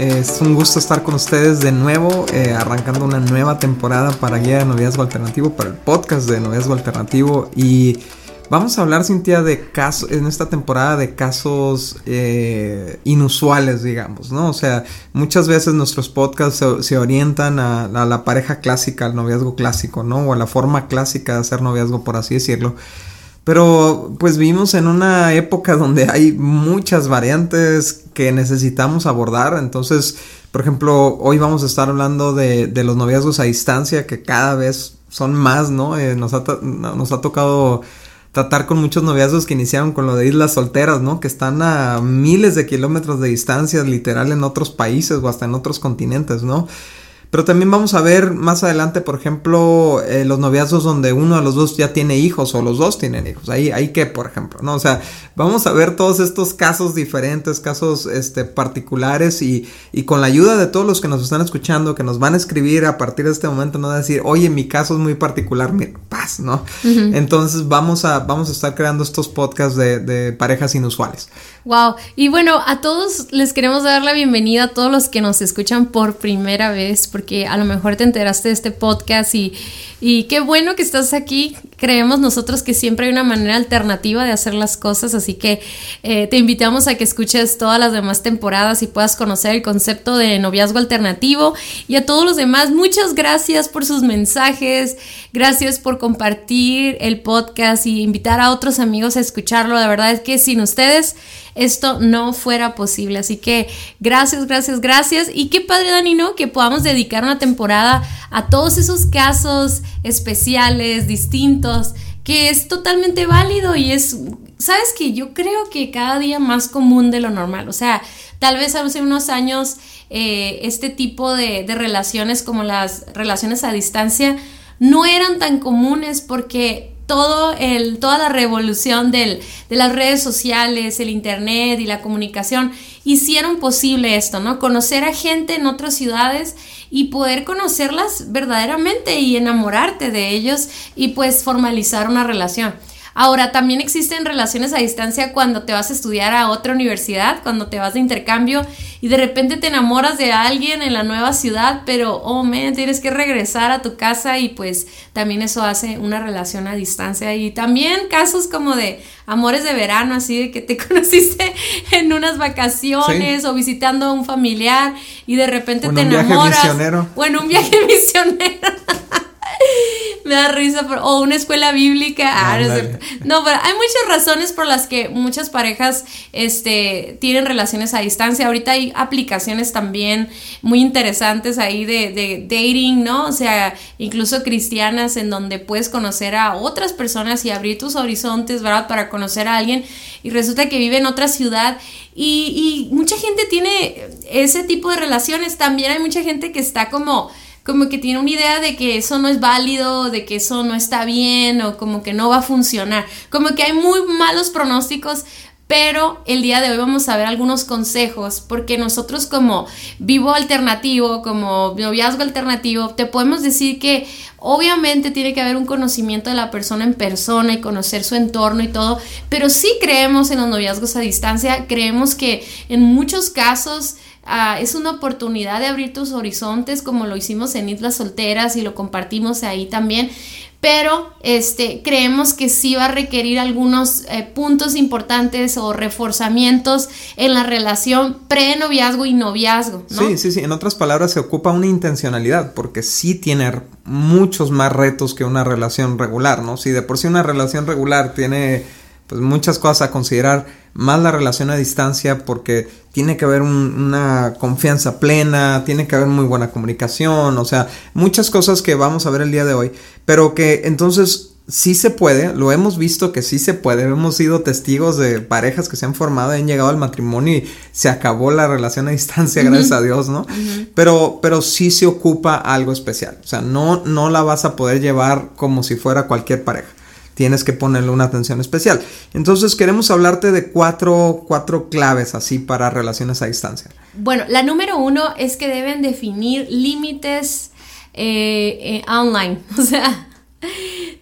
Es un gusto estar con ustedes de nuevo, eh, arrancando una nueva temporada para Guía de Noviazgo Alternativo, para el podcast de Noviazgo Alternativo. Y vamos a hablar, Cintia, de casos, en esta temporada de casos eh, inusuales, digamos, ¿no? O sea, muchas veces nuestros podcasts se, orientan a, a, la pareja clásica, al noviazgo clásico, ¿no? O a la forma clásica de hacer noviazgo, por así decirlo. Pero pues vivimos en una época donde hay muchas variantes que necesitamos abordar. Entonces, por ejemplo, hoy vamos a estar hablando de, de los noviazgos a distancia que cada vez son más, ¿no? Eh, nos, ha, nos ha tocado tratar con muchos noviazgos que iniciaron con lo de islas solteras, ¿no? Que están a miles de kilómetros de distancia, literal, en otros países o hasta en otros continentes, ¿no? Pero también vamos a ver más adelante, por ejemplo, eh, los noviazgos donde uno de los dos ya tiene hijos o los dos tienen hijos. Ahí, ahí que, por ejemplo, ¿no? O sea, vamos a ver todos estos casos diferentes, casos este, particulares y, y con la ayuda de todos los que nos están escuchando, que nos van a escribir a partir de este momento, no decir, oye, mi caso es muy particular, mi paz, ¿no? Entonces vamos a, vamos a estar creando estos podcasts de, de parejas inusuales. Wow. Y bueno, a todos les queremos dar la bienvenida a todos los que nos escuchan por primera vez, porque a lo mejor te enteraste de este podcast y, y qué bueno que estás aquí. Creemos nosotros que siempre hay una manera alternativa de hacer las cosas, así que eh, te invitamos a que escuches todas las demás temporadas y puedas conocer el concepto de noviazgo alternativo. Y a todos los demás, muchas gracias por sus mensajes, gracias por compartir el podcast y invitar a otros amigos a escucharlo. La verdad es que sin ustedes esto no fuera posible. Así que gracias, gracias, gracias. Y qué padre, Dani, ¿no? Que podamos dedicar una temporada a todos esos casos especiales, distintos, que es totalmente válido y es, sabes que yo creo que cada día más común de lo normal. O sea, tal vez hace unos años eh, este tipo de, de relaciones como las relaciones a distancia no eran tan comunes porque todo el, toda la revolución del, de las redes sociales, el internet y la comunicación hicieron posible esto, ¿no? Conocer a gente en otras ciudades y poder conocerlas verdaderamente y enamorarte de ellos y pues formalizar una relación. Ahora, también existen relaciones a distancia cuando te vas a estudiar a otra universidad, cuando te vas de intercambio y de repente te enamoras de alguien en la nueva ciudad, pero, oh, man, tienes que regresar a tu casa y pues también eso hace una relación a distancia. Y también casos como de amores de verano, así de que te conociste en unas vacaciones o visitando a un familiar y de repente te enamoras. O en un viaje misionero. Me da risa, o una escuela bíblica. Ah, no, pero hay muchas razones por las que muchas parejas este, tienen relaciones a distancia. Ahorita hay aplicaciones también muy interesantes ahí de, de dating, ¿no? O sea, incluso cristianas en donde puedes conocer a otras personas y abrir tus horizontes, ¿verdad? Para conocer a alguien y resulta que vive en otra ciudad y, y mucha gente tiene ese tipo de relaciones. También hay mucha gente que está como como que tiene una idea de que eso no es válido, de que eso no está bien o como que no va a funcionar. Como que hay muy malos pronósticos, pero el día de hoy vamos a ver algunos consejos porque nosotros como vivo alternativo, como noviazgo alternativo, te podemos decir que obviamente tiene que haber un conocimiento de la persona en persona y conocer su entorno y todo, pero sí creemos en los noviazgos a distancia, creemos que en muchos casos Ah, es una oportunidad de abrir tus horizontes como lo hicimos en Islas Solteras y lo compartimos ahí también. Pero este, creemos que sí va a requerir algunos eh, puntos importantes o reforzamientos en la relación pre-noviazgo y noviazgo. Sí, sí, sí. En otras palabras, se ocupa una intencionalidad porque sí tiene muchos más retos que una relación regular, ¿no? Si de por sí una relación regular tiene pues muchas cosas a considerar, más la relación a distancia porque tiene que haber una confianza plena, tiene que haber muy buena comunicación, o sea, muchas cosas que vamos a ver el día de hoy, pero que entonces sí se puede, lo hemos visto que sí se puede, hemos sido testigos de parejas que se han formado y han llegado al matrimonio y se acabó la relación a distancia, gracias a Dios, ¿no? pero, pero sí se ocupa algo especial, o sea, no, no la vas a poder llevar como si fuera cualquier pareja. Tienes que ponerle una atención especial. Entonces queremos hablarte de cuatro, cuatro claves así para relaciones a distancia. Bueno, la número uno es que deben definir límites eh, eh, online. O sea,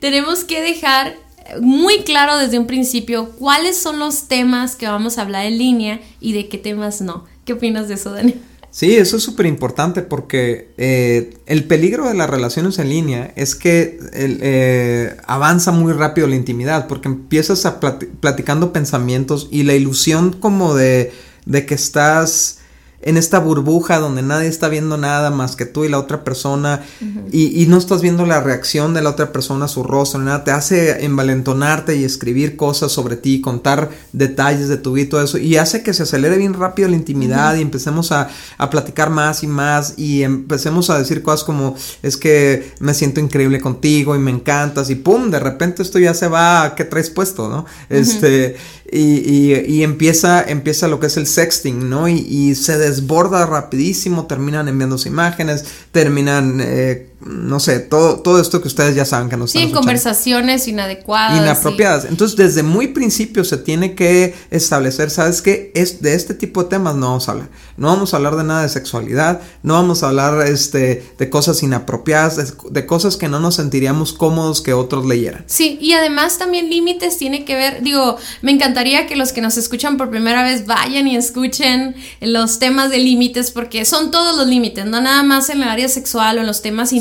tenemos que dejar muy claro desde un principio cuáles son los temas que vamos a hablar en línea y de qué temas no. ¿Qué opinas de eso, Dani? Sí, eso es súper importante porque eh, el peligro de las relaciones en línea es que eh, avanza muy rápido la intimidad porque empiezas a platicando pensamientos y la ilusión como de, de que estás en esta burbuja donde nadie está viendo nada más que tú y la otra persona y, no estás viendo la reacción de la otra persona, su rostro, nada, te hace envalentonarte y escribir cosas sobre ti, contar detalles de tu vida y todo eso y hace que se acelere bien rápido la intimidad y empecemos a, a, platicar más y más y empecemos a decir cosas como es que me siento increíble contigo y me encantas y pum, de repente esto ya se va a qué traes puesto, ¿no? Este y, y, empieza, empieza lo que es el sexting, ¿no? Y, y se desborda rapidísimo, terminan enviándose imágenes, terminan eh, no sé, todo, todo esto que ustedes ya saben que nos Sí, conversaciones inadecuadas. Inapropiadas. Entonces, desde muy principio se tiene que establecer, ¿sabes qué? Es, de este tipo de temas no vamos a hablar. No vamos a hablar de nada de sexualidad, no vamos a hablar este, de cosas inapropiadas, de, cosas que no nos sentiríamos cómodos que otros leyeran. Sí, y además también límites tiene que ver, digo, me encantaría que los que nos escuchan por primera vez vayan y escuchen los temas de límites, porque son todos los límites, no nada más en el área sexual o en los temas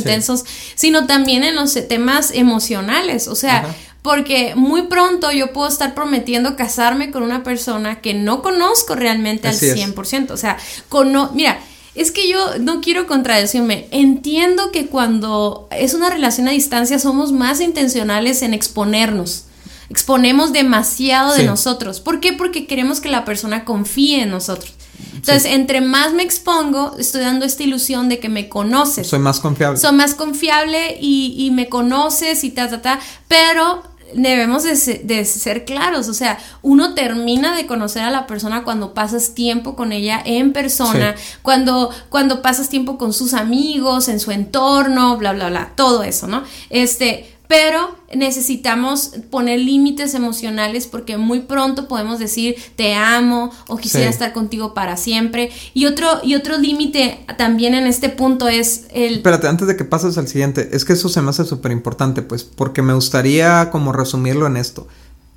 sino también en los temas emocionales. O sea, porque muy pronto yo puedo estar prometiendo casarme con una persona que no conozco realmente al 100%. O sea, cono mira, es que yo no quiero contradecirme. Entiendo que cuando es una relación a distancia somos más intencionales en exponernos. Exponemos demasiado de nosotros. ¿Por qué? Porque queremos que la persona confíe en nosotros. Entonces, entre más me expongo, estoy dando esta ilusión de que me conoces. Soy más confiable. Soy más confiable y, y me conoces y ta, ta, ta. Pero debemos de ser, claros, o sea, uno termina de conocer a la persona cuando pasas tiempo con ella en persona, cuando, cuando pasas tiempo con sus amigos, en su entorno, bla, bla, bla, todo eso, ¿no? Este, pero necesitamos poner límites emocionales porque muy pronto podemos decir te amo o quisiera estar contigo para siempre. Y otro, y otro límite también en este punto es el... Espérate, antes de que pases al siguiente, es que eso se me hace súper importante, pues, porque me gustaría como resumirlo en esto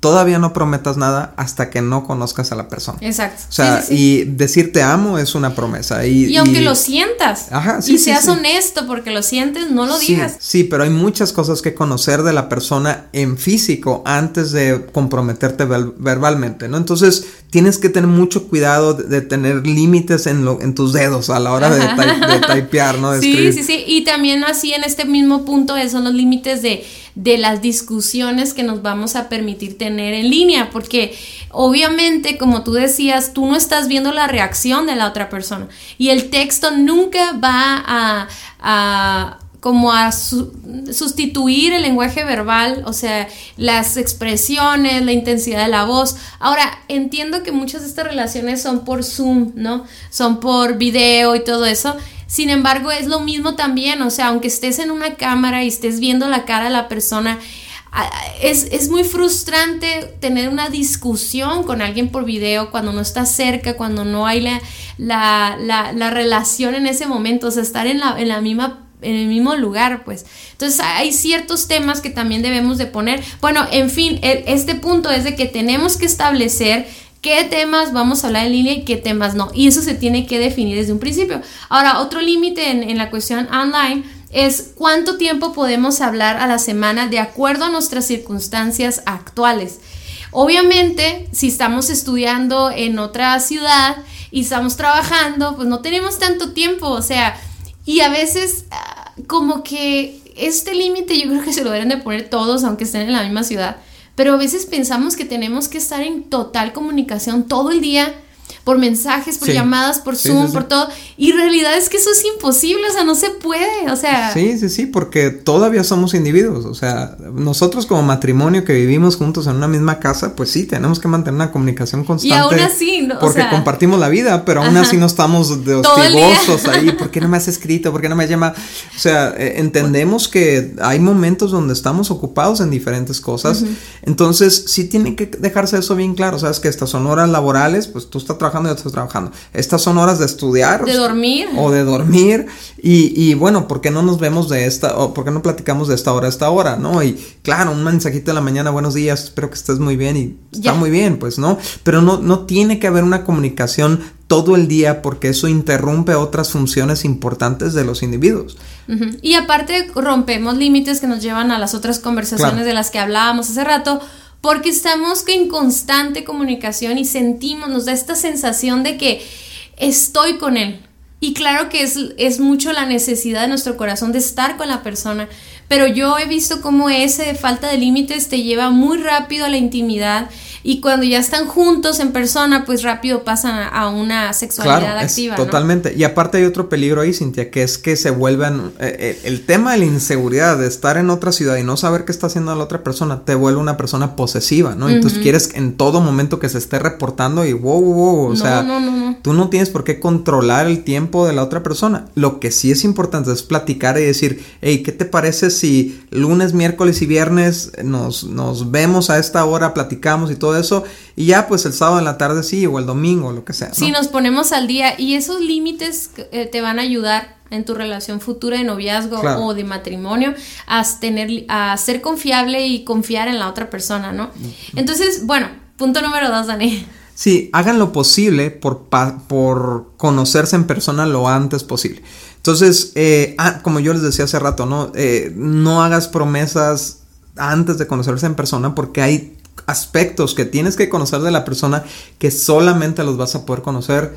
todavía no prometas nada hasta que no conozcas a la persona. Exacto. O sea, y decir te amo es una promesa. Y, y aunque lo sientas. Ajá, sí, y seas honesto porque lo sientes, no lo digas. Sí, pero hay muchas cosas que conocer de la persona en físico antes de comprometerte verbalmente, ¿no? Entonces, tienes que tener mucho cuidado de, tener límites en, lo, en tus dedos a la hora de, typear, ¿no? sí, sí, sí. Y también así en este mismo punto son los límites de de las discusiones que nos vamos a permitir tener en línea, porque obviamente, como tú decías, tú no estás viendo la reacción de la otra persona y el texto nunca va a, como a sustituir el lenguaje verbal, o sea, las expresiones, la intensidad de la voz. Ahora, entiendo que muchas de estas relaciones son por Zoom, ¿no? Son por video y todo eso. Sin embargo, es lo mismo también, o sea, aunque estés en una cámara y estés viendo la cara de la persona, es, muy frustrante tener una discusión con alguien por video cuando no estás cerca, cuando no hay la, la, relación en ese momento, o sea, estar en la, en la misma en el mismo lugar, pues. Entonces hay ciertos temas que también debemos de poner. Bueno, en fin, este punto es de que tenemos que establecer qué temas vamos a hablar en línea y qué temas no. Y eso se tiene que definir desde un principio. Ahora, otro límite en, la cuestión online es cuánto tiempo podemos hablar a la semana de acuerdo a nuestras circunstancias actuales. Obviamente, si estamos estudiando en otra ciudad y estamos trabajando, pues no tenemos tanto tiempo, o sea, y a veces ah, como que este límite yo creo que se lo deben de poner todos, aunque estén en la misma ciudad pero a veces pensamos que tenemos que estar en total comunicación todo el día por mensajes, por llamadas, por Zoom, por todo. Y realidad es que eso es imposible, o sea, no se puede, o sea. Sí, sí, sí, porque todavía somos individuos, o sea, nosotros como matrimonio que vivimos juntos en una misma casa, pues sí, tenemos que mantener una comunicación constante. Y aún así, ¿no? Porque compartimos la vida, pero aún así no estamos de hostigosos ahí, ¿por qué no me has escrito? ¿Por qué no me llama? O sea, eh, entendemos que hay momentos donde estamos ocupados en diferentes cosas, entonces sí tiene que dejarse eso bien claro, sabes que estas son horas laborales, pues tú estás trabajando yo estoy trabajando. Estas son horas de estudiar. De dormir. O de dormir. Y, y bueno, ¿por qué no nos vemos de esta, o por qué no platicamos de esta hora a esta hora, no? Y claro, un mensajito de la mañana, buenos días, espero que estés muy bien y está muy bien, pues, ¿no? Pero no, no tiene que haber una comunicación todo el día porque eso interrumpe otras funciones importantes de los individuos. Y aparte rompemos límites que nos llevan a las otras conversaciones de las que hablábamos hace rato, porque estamos en constante comunicación y sentimos, nos da esta sensación de que estoy con él. Y claro que es, es mucho la necesidad de nuestro corazón de estar con la persona, pero yo he visto cómo ese falta de límites te lleva muy rápido a la intimidad y cuando ya están juntos en persona, pues rápido pasan a una sexualidad activa. totalmente. Y aparte hay otro peligro ahí, Cintia, que es que se vuelvan. Eh, eh, el tema de la inseguridad, de estar en otra ciudad y no saber qué está haciendo la otra persona, te vuelve una persona posesiva, ¿no? Entonces quieres en todo momento que se esté reportando y wow, wow, wow. O sea, tú no tienes por qué controlar el tiempo de la otra persona. Lo que sí es importante es platicar y decir, hey, ¿qué te parece si lunes, miércoles y viernes nos, nos vemos a esta hora, platicamos y todo? Eso, y ya pues el sábado en la tarde sí, o el domingo, lo que sea. Sí, nos ponemos al día y esos límites eh, te van a ayudar en tu relación futura de noviazgo o de matrimonio a, tener, a ser confiable y confiar en la otra persona, ¿no? Entonces, bueno, punto número dos, Dani. Sí, hagan lo posible por, por conocerse en persona lo antes posible. Entonces, eh, ah, como yo les decía hace rato, ¿no? Eh, no hagas promesas antes de conocerse en persona porque hay aspectos que tienes que conocer de la persona que solamente los vas a poder conocer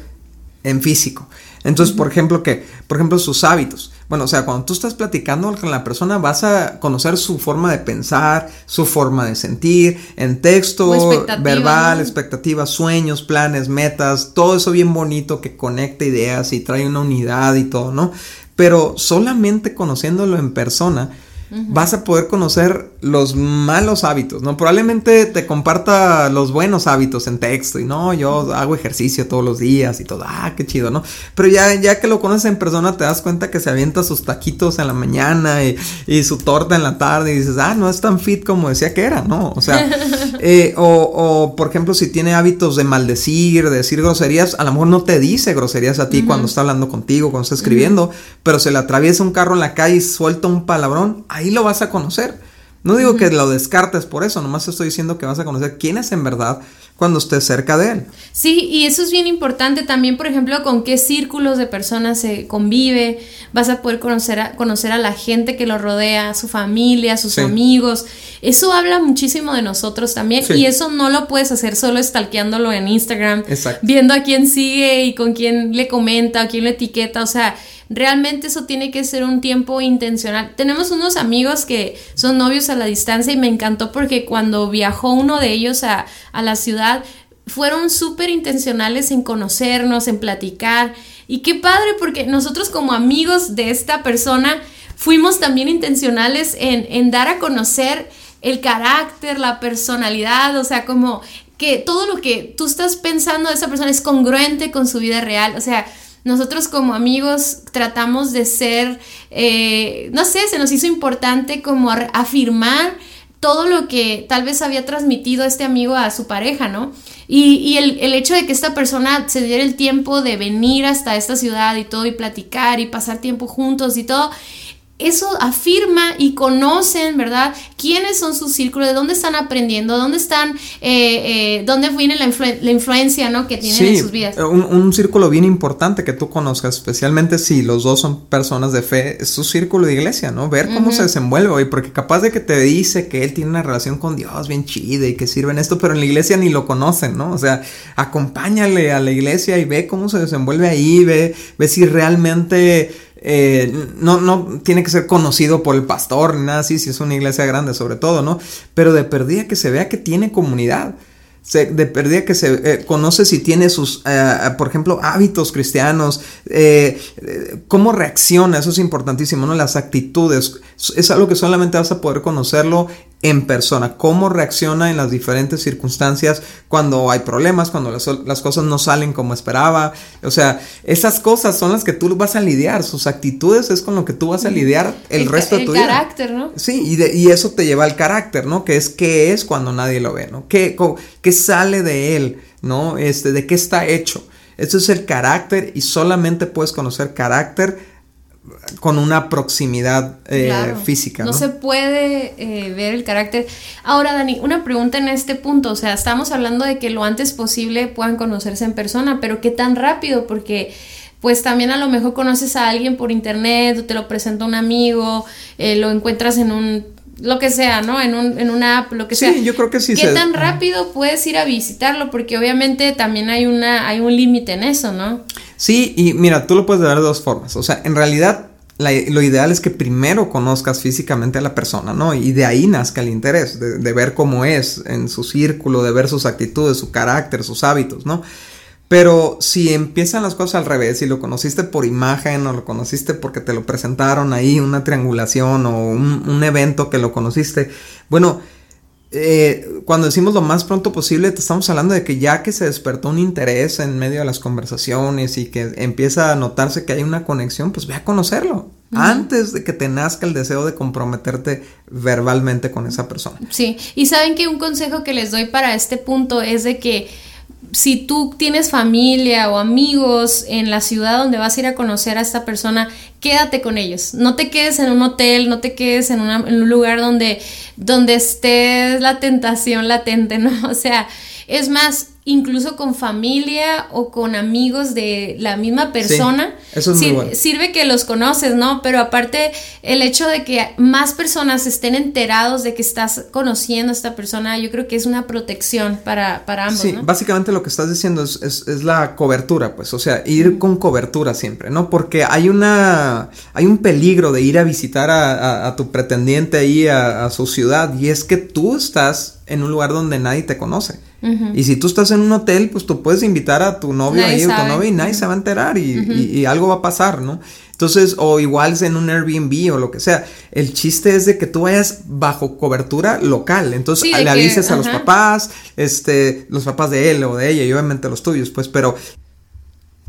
en físico. Entonces, por ejemplo, que, por ejemplo, sus hábitos. Bueno, o sea, cuando tú estás platicando con la persona, vas a conocer su forma de pensar, su forma de sentir, en texto, verbal, expectativas, sueños, planes, metas, todo eso bien bonito que conecta ideas y trae una unidad y todo, ¿no? Pero solamente conociéndolo en persona, vas a poder conocer los malos hábitos, ¿no? Probablemente te comparta los buenos hábitos en texto y no, yo hago ejercicio todos los días y todo, ah, qué chido, ¿no? Pero ya, ya que lo conoces en persona te das cuenta que se avienta sus taquitos en la mañana y, su torta en la tarde y dices, ah, no es tan fit como decía que era, ¿no? O sea, eh, o, o, por ejemplo, si tiene hábitos de maldecir, de decir groserías, a lo mejor no te dice groserías a ti cuando está hablando contigo, cuando está escribiendo, pero se le atraviesa un carro en la calle y suelta un palabrón, ahí lo vas a conocer. No digo que lo descartes por eso, nomás estoy diciendo que vas a conocer quién es en verdad cuando estés cerca de él. Sí, y eso es bien importante también, por ejemplo, con qué círculos de personas se convive, vas a poder conocer a, conocer a la gente que lo rodea, su familia, sus amigos. Eso habla muchísimo de nosotros también y eso no lo puedes hacer solo stalkeándolo en Instagram, viendo a quién sigue y con quién le comenta, a quién le etiqueta, o sea, Realmente eso tiene que ser un tiempo intencional. Tenemos unos amigos que son novios a la distancia y me encantó porque cuando viajó uno de ellos a, la ciudad, fueron súper intencionales en conocernos, en platicar. Y qué padre porque nosotros como amigos de esta persona fuimos también intencionales en, dar a conocer el carácter, la personalidad, o sea, como que todo lo que tú estás pensando de esa persona es congruente con su vida real. O sea, nosotros como amigos tratamos de ser, eh, no sé, se nos hizo importante como afirmar todo lo que tal vez había transmitido este amigo a su pareja, ¿no? Y, el, el, hecho de que esta persona se diera el tiempo de venir hasta esta ciudad y todo y platicar y pasar tiempo juntos y todo, eso afirma y conocen, ¿verdad? ¿Quiénes son sus círculos? ¿De dónde están aprendiendo? ¿Dónde están, eh, eh, dónde viene la, influencia, ¿no? Que tienen en sus vidas. Un, un, círculo bien importante que tú conozcas, especialmente si los dos son personas de fe, es su círculo de iglesia, ¿no? Ver cómo se desenvuelve hoy, porque capaz de que te dice que él tiene una relación con Dios bien chida y que sirve en esto, pero en la iglesia ni lo conocen, ¿no? O sea, acompáñale a la iglesia y ve cómo se desenvuelve ahí, ve, ve si realmente eh, no, no tiene que ser conocido por el pastor ni nada así, si es una iglesia grande sobre todo, ¿no? Pero de perdida que se vea que tiene comunidad. Se, de perdida que se eh, conoce si tiene sus, eh, por ejemplo, hábitos cristianos, eh, cómo reacciona, eso es importantísimo, ¿no? Las actitudes, es algo que solamente vas a poder conocerlo en persona, cómo reacciona en las diferentes circunstancias cuando hay problemas, cuando las, cosas no salen como esperaba. O sea, esas cosas son las que tú vas a lidiar, sus actitudes es con lo que tú vas a lidiar el, resto de tu vida. El carácter, ¿no? Sí, y, y, eso te lleva al carácter, ¿no? Que es qué es cuando nadie lo ve, ¿no? ¿Qué, qué sale de él, ¿no? Este, de qué está hecho. Eso es el carácter y solamente puedes conocer carácter con una proximidad eh, física. ¿no? se puede eh, ver el carácter. Ahora, Dani, una pregunta en este punto. O sea, estamos hablando de que lo antes posible puedan conocerse en persona, pero ¿qué tan rápido? Porque pues también a lo mejor conoces a alguien por internet o te lo presenta un amigo, eh, lo encuentras en un lo que sea, ¿no? En, un, en una app, lo que sea. Sí, yo creo que sí. ¿Qué tan rápido puedes ir a visitarlo? Porque obviamente también hay, una, hay un límite en eso, ¿no? Sí, y mira, tú lo puedes ver de dos formas. O sea, en realidad lo ideal es que primero conozcas físicamente a la persona, ¿no? Y de ahí nazca el interés, de, de ver cómo es en su círculo, de ver sus actitudes, su carácter, sus hábitos, ¿no? Pero si empiezan las cosas al revés, si lo conociste por imagen o lo conociste porque te lo presentaron ahí, una triangulación o un, evento que lo conociste, bueno, eh, cuando decimos lo más pronto posible, te estamos hablando de que ya que se despertó un interés en medio de las conversaciones y que empieza a notarse que hay una conexión, pues ve a conocerlo. Antes de que te nazca el deseo de comprometerte verbalmente con esa persona. Sí, y saben que un consejo que les doy para este punto es de que si tú tienes familia o amigos en la ciudad donde vas a ir a conocer a esta persona, quédate con ellos. No te quedes en un hotel, no te quedes en, un lugar donde, donde esté la tentación latente, ¿no? O sea, es más, incluso con familia o con amigos de la misma persona. eso es muy bueno. Sirve que los conoces, ¿no? Pero aparte, el hecho de que más personas estén enterados de que estás conociendo a esta persona, yo creo que es una protección para, para ambos. Sí, básicamente lo que estás diciendo es, es, la cobertura, pues, o sea, ir con cobertura siempre, ¿no? Porque hay una, hay un peligro de ir a visitar a, a, tu pretendiente ahí a, a su ciudad y es que tú estás en un lugar donde nadie te conoce. Y si tú estás en un hotel, pues tú puedes invitar a tu novio ahí o tu novia y nadie se va a enterar y, algo va a pasar, ¿no? Entonces, o igual es en un Airbnb o lo que sea. El chiste es de que tú vayas bajo cobertura local. Entonces, le avises a los papás, este, los papás de él o de ella y obviamente los tuyos, pues, pero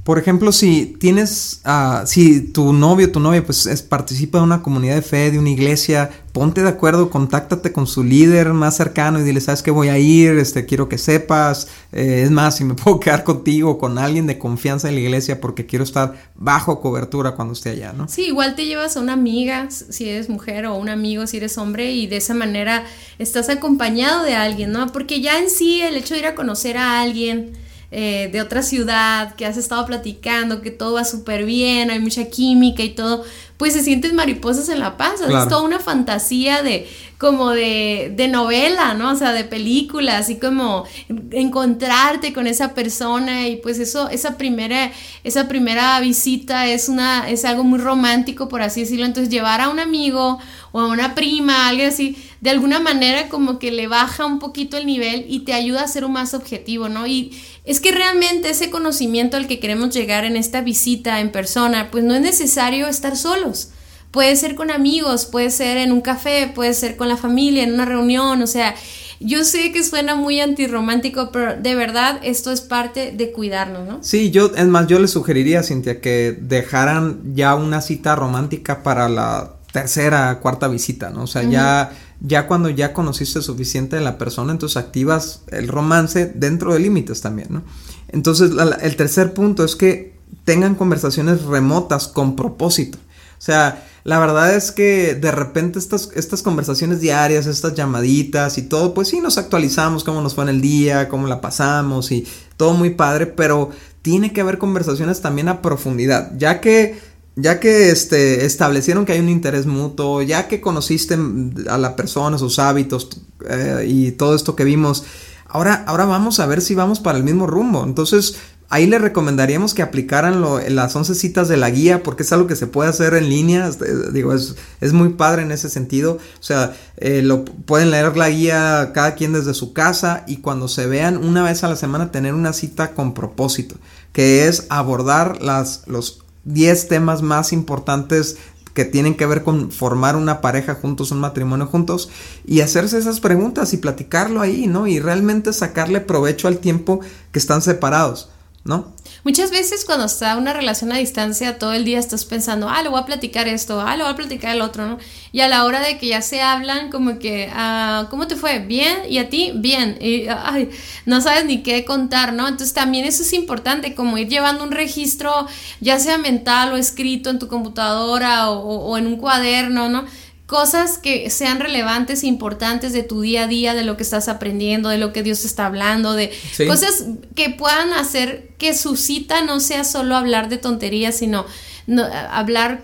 por ejemplo, si tienes, uh, si tu novio, tu novia, pues es, participa de una comunidad de fe, de una iglesia, ponte de acuerdo, contáctate con su líder más cercano y dile, sabes que voy a ir, este, quiero que sepas, eh, es más, si me puedo quedar contigo, con alguien de confianza en la iglesia, porque quiero estar bajo cobertura cuando esté allá, ¿no? Sí, igual te llevas a una amiga, si eres mujer, o un amigo si eres hombre, y de esa manera estás acompañado de alguien, ¿no? Porque ya en sí el hecho de ir a conocer a alguien, eh, de otra ciudad, que has estado platicando, que todo va súper bien, hay mucha química y todo, pues se sientes mariposas en la panza. Es toda una fantasía de, como de, de, novela, ¿no? O sea, de película, así como encontrarte con esa persona y pues eso, esa primera, esa primera visita es una, es algo muy romántico, por así decirlo. Entonces llevar a un amigo o a una prima, alguien así, de alguna manera como que le baja un poquito el nivel y te ayuda a ser un más objetivo, ¿no? Y es que realmente ese conocimiento al que queremos llegar en esta visita en persona, pues no es necesario estar solos. Puede ser con amigos, puede ser en un café, puede ser con la familia, en una reunión, o sea, yo sé que suena muy antirromántico, pero de verdad esto es parte de cuidarnos, ¿no? Sí, yo, es más, yo le sugeriría, Cintia, que dejaran ya una cita romántica para la tercera, cuarta visita, ¿no? O sea, ya, ya cuando ya conociste suficiente de la persona, entonces activas el romance dentro de límites también, ¿no? Entonces, el tercer punto es que tengan conversaciones remotas con propósito. O sea, la verdad es que de repente estas, estas conversaciones diarias, estas llamaditas y todo, pues sí nos actualizamos cómo nos fue en el día, cómo la pasamos y todo muy padre, pero tiene que haber conversaciones también a profundidad, ya que ya que este, establecieron que hay un interés mutuo, ya que conociste a la persona, sus hábitos eh, y todo esto que vimos, ahora, ahora vamos a ver si vamos para el mismo rumbo. Entonces, Ahí le recomendaríamos que aplicaran las 11 citas de la guía porque es algo que se puede hacer en línea. Este, digo, es, muy padre en ese sentido. O sea, eh, lo, pueden leer la guía cada quien desde su casa y cuando se vean una vez a la semana tener una cita con propósito, que es abordar los 10 temas más importantes que tienen que ver con formar una pareja juntos, un matrimonio juntos, y hacerse esas preguntas y platicarlo ahí, ¿no? Y realmente sacarle provecho al tiempo que están separados. ¿No? Muchas veces cuando está una relación a distancia, todo el día estás pensando, ah, le voy a platicar esto, ah, le voy a platicar el otro, ¿no? Y a la hora de que ya se hablan, como que, ah, ¿cómo te fue? Bien, y a ti, bien, y ay, no sabes ni qué contar, ¿no? Entonces también eso es importante, como ir llevando un registro, ya sea mental o escrito en tu computadora o, o en un cuaderno, ¿no? Cosas que sean relevantes e importantes de tu día a día, de lo que estás aprendiendo, de lo que Dios está hablando, de cosas que puedan hacer que su cita no sea solo hablar de tonterías, sino hablar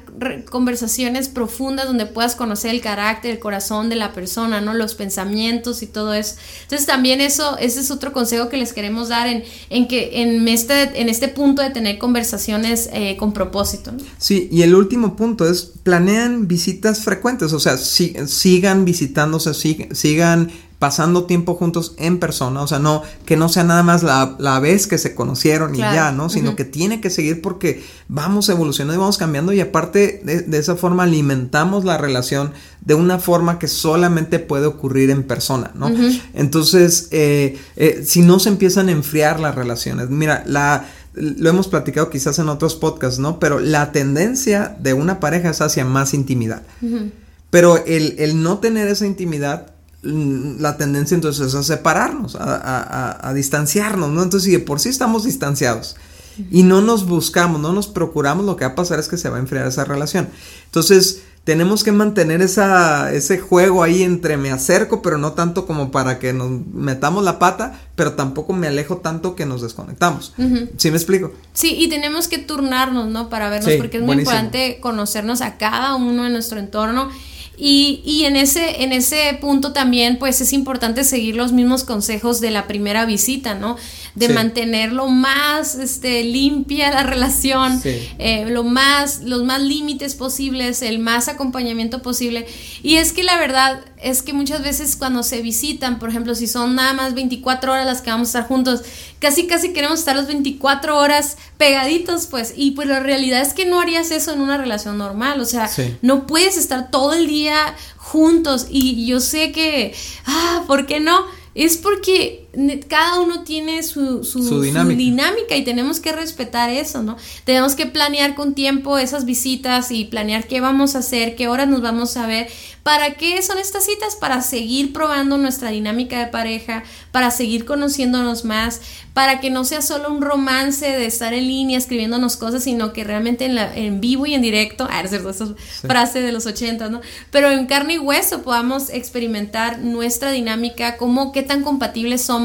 conversaciones profundas donde puedas conocer el carácter, el corazón de la persona, ¿no? Los pensamientos y todo eso. Entonces también eso, ese es otro consejo que les queremos dar en, en que en este, en este punto de tener conversaciones eh, con propósito. Sí, y el último punto es planean visitas frecuentes, o sea, sigan visitándose, sigan pasando tiempo juntos en persona, o sea, no que no sea nada más la, vez que se conocieron y ya, ¿no? Sino que tiene que seguir porque vamos evolucionando y vamos cambiando y aparte de, esa forma alimentamos la relación de una forma que solamente puede ocurrir en persona, ¿no? Entonces, eh, eh, si no se empiezan a enfriar las relaciones, mira, la lo hemos platicado quizás en otros podcasts, ¿no? Pero la tendencia de una pareja es hacia más intimidad. Pero el, el, no tener esa intimidad la tendencia entonces es a separarnos, a, distanciarnos, ¿no? Entonces, si de por sí estamos distanciados y no nos buscamos, no nos procuramos, lo que va a pasar es que se va a enfriar esa relación. Entonces, tenemos que mantener esa, ese juego ahí entre me acerco, pero no tanto como para que nos metamos la pata, pero tampoco me alejo tanto que nos desconectamos. ¿Sí me explico? Sí, y tenemos que turnarnos, ¿no? Para vernos, porque es muy importante conocernos a cada uno en nuestro entorno y, y, en, ese, en ese punto también, pues es importante seguir los mismos consejos de la primera visita, ¿no? De mantener lo más este, limpia la relación, eh, lo más, los más límites posibles, el más acompañamiento posible. Y es que la verdad es que muchas veces cuando se visitan, por ejemplo, si son nada más 24 horas las que vamos a estar juntos, casi casi queremos estar las 24 horas pegaditos, pues, y pues la realidad es que no harías eso en una relación normal, o sea, no puedes estar todo el día juntos y yo sé que, ah, ¿por qué no? Es porque cada uno tiene su, su, dinámica. y tenemos que respetar eso, ¿no? Tenemos que planear con tiempo esas visitas y planear qué vamos a hacer, qué horas nos vamos a ver. ¿Para qué son estas citas? Para seguir probando nuestra dinámica de pareja, para seguir conociéndonos más, para que no sea solo un romance de estar en línea escribiéndonos cosas, sino que realmente en, la, en vivo y en directo, ah, es cierto, esa frase de los 80, ¿no? Pero en carne y hueso podamos experimentar nuestra dinámica, cómo, qué tan compatibles somos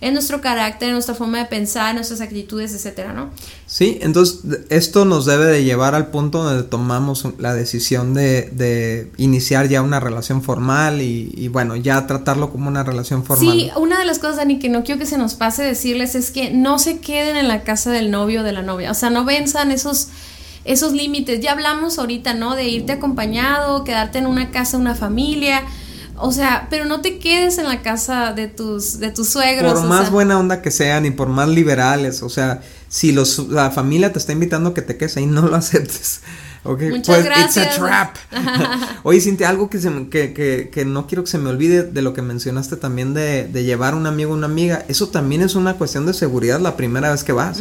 en nuestro carácter, en nuestra forma de pensar, en nuestras actitudes, etcétera, ¿no? Sí, entonces esto nos debe de llevar al punto donde tomamos la decisión de, iniciar ya una relación formal y, bueno, ya tratarlo como una relación formal. Sí, una de las cosas, Dani, que no quiero que se nos pase decirles es que no se queden en la casa del novio o de la novia, o sea, no venzan esos esos límites. Ya hablamos ahorita, ¿no? De irte acompañado, quedarte en una casa, una familia. O sea, pero no te quedes en la casa de tus, de tus suegros. Por más buena onda que sean y por más liberales, o sea, si los, la familia te está invitando a que te quedes ahí, no lo aceptes. Okay, Muchas gracias. It's a trap. Oye, Cintia, algo que, se, que, que, que, no quiero que se me olvide de lo que mencionaste también de, de llevar un amigo o una amiga. Eso también es una cuestión de seguridad la primera vez que vas.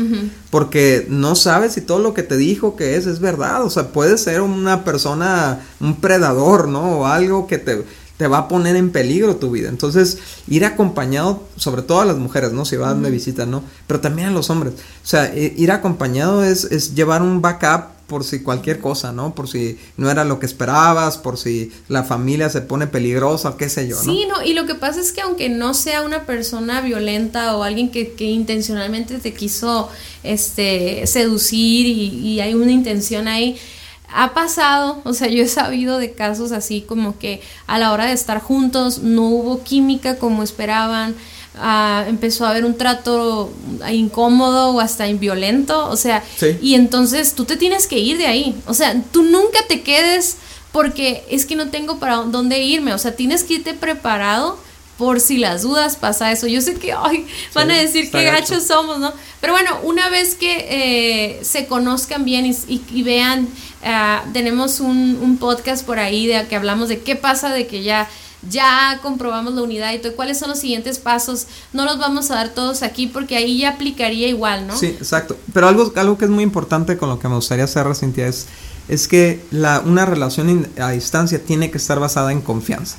Porque no sabes si todo lo que te dijo que es es verdad. O sea, puede ser una persona, un predador, ¿no? O algo que te te va a poner en peligro tu vida. Entonces, ir acompañado, sobre todo a las mujeres, ¿no? Si van de visita, ¿no? Pero también a los hombres. O sea, ir acompañado es, es llevar un backup por si cualquier cosa, ¿no? Por si no era lo que esperabas, por si la familia se pone peligrosa, qué sé yo, ¿no? Sí, no, y lo que pasa es que aunque no sea una persona violenta o alguien que, que intencionalmente te quiso este, seducir y, y hay una intención ahí, ha pasado, o sea, yo he sabido de casos así como que a la hora de estar juntos no hubo química como esperaban, ah, empezó a haber un trato incómodo o hasta violento, o sea, y entonces tú te tienes que ir de ahí, o sea, tú nunca te quedes porque es que no tengo para dónde irme, o sea, tienes que irte preparado por si las dudas pasa eso. Yo sé que ay, van a decir que gachos somos, ¿no? Pero bueno, una vez que eh, se conozcan bien y, vean, ah, tenemos un, podcast por ahí de que hablamos de qué pasa de que ya ya comprobamos la unidad y todo, cuáles son los siguientes pasos. No los vamos a dar todos aquí porque ahí ya aplicaría igual, ¿no? Sí, exacto. Pero algo, algo que es muy importante con lo que me gustaría cerrar, Cintia, es, que la, una relación a distancia tiene que estar basada en confianza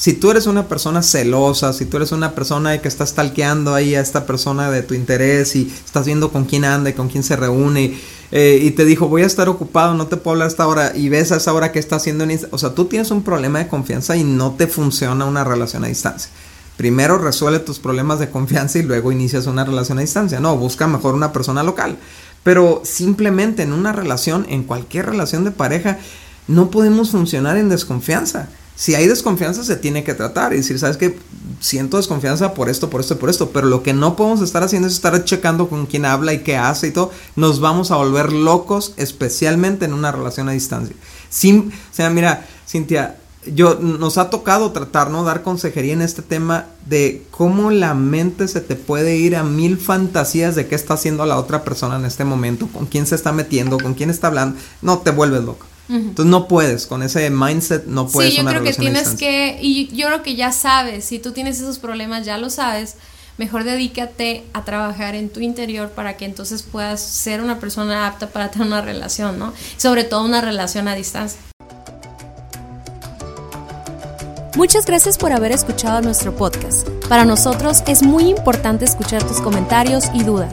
si tú eres una persona celosa, si tú eres una persona que está stalkeando ahí a esta persona de tu interés y estás viendo con quién anda y con quién se reúne eh, y te dijo voy a estar ocupado, no te puedo hablar a esta hora y ves a esa hora que está haciendo en O sea, tú tienes un problema de confianza y no te funciona una relación a distancia. Primero resuelve tus problemas de confianza y luego inicias una relación a distancia. No, busca mejor una persona local. Pero simplemente en una relación, en cualquier relación de pareja, no podemos funcionar en desconfianza si hay desconfianza se tiene que tratar y decir, ¿sabes qué? Siento desconfianza por esto, por esto, por esto, pero lo que no podemos estar haciendo es estar checando con quién habla y qué hace y todo. Nos vamos a volver locos, especialmente en una relación a distancia. Sin, o sea, mira, Cintia, yo nos ha tocado tratar, ¿no? Dar consejería en este tema de cómo la mente se te puede ir a mil fantasías de qué está haciendo la otra persona en este momento, con quién se está metiendo, con quién está hablando. No, te vuelves loco. Entonces no puedes, con ese mindset no puedes. Sí, yo creo que tienes que, y yo creo que ya sabes, si tú tienes esos problemas, ya lo sabes, mejor dedícate a trabajar en tu interior para que entonces puedas ser una persona apta para tener una relación, ¿no? Sobre todo una relación a distancia. Muchas gracias por haber escuchado nuestro podcast. Para nosotros es muy importante escuchar tus comentarios y dudas.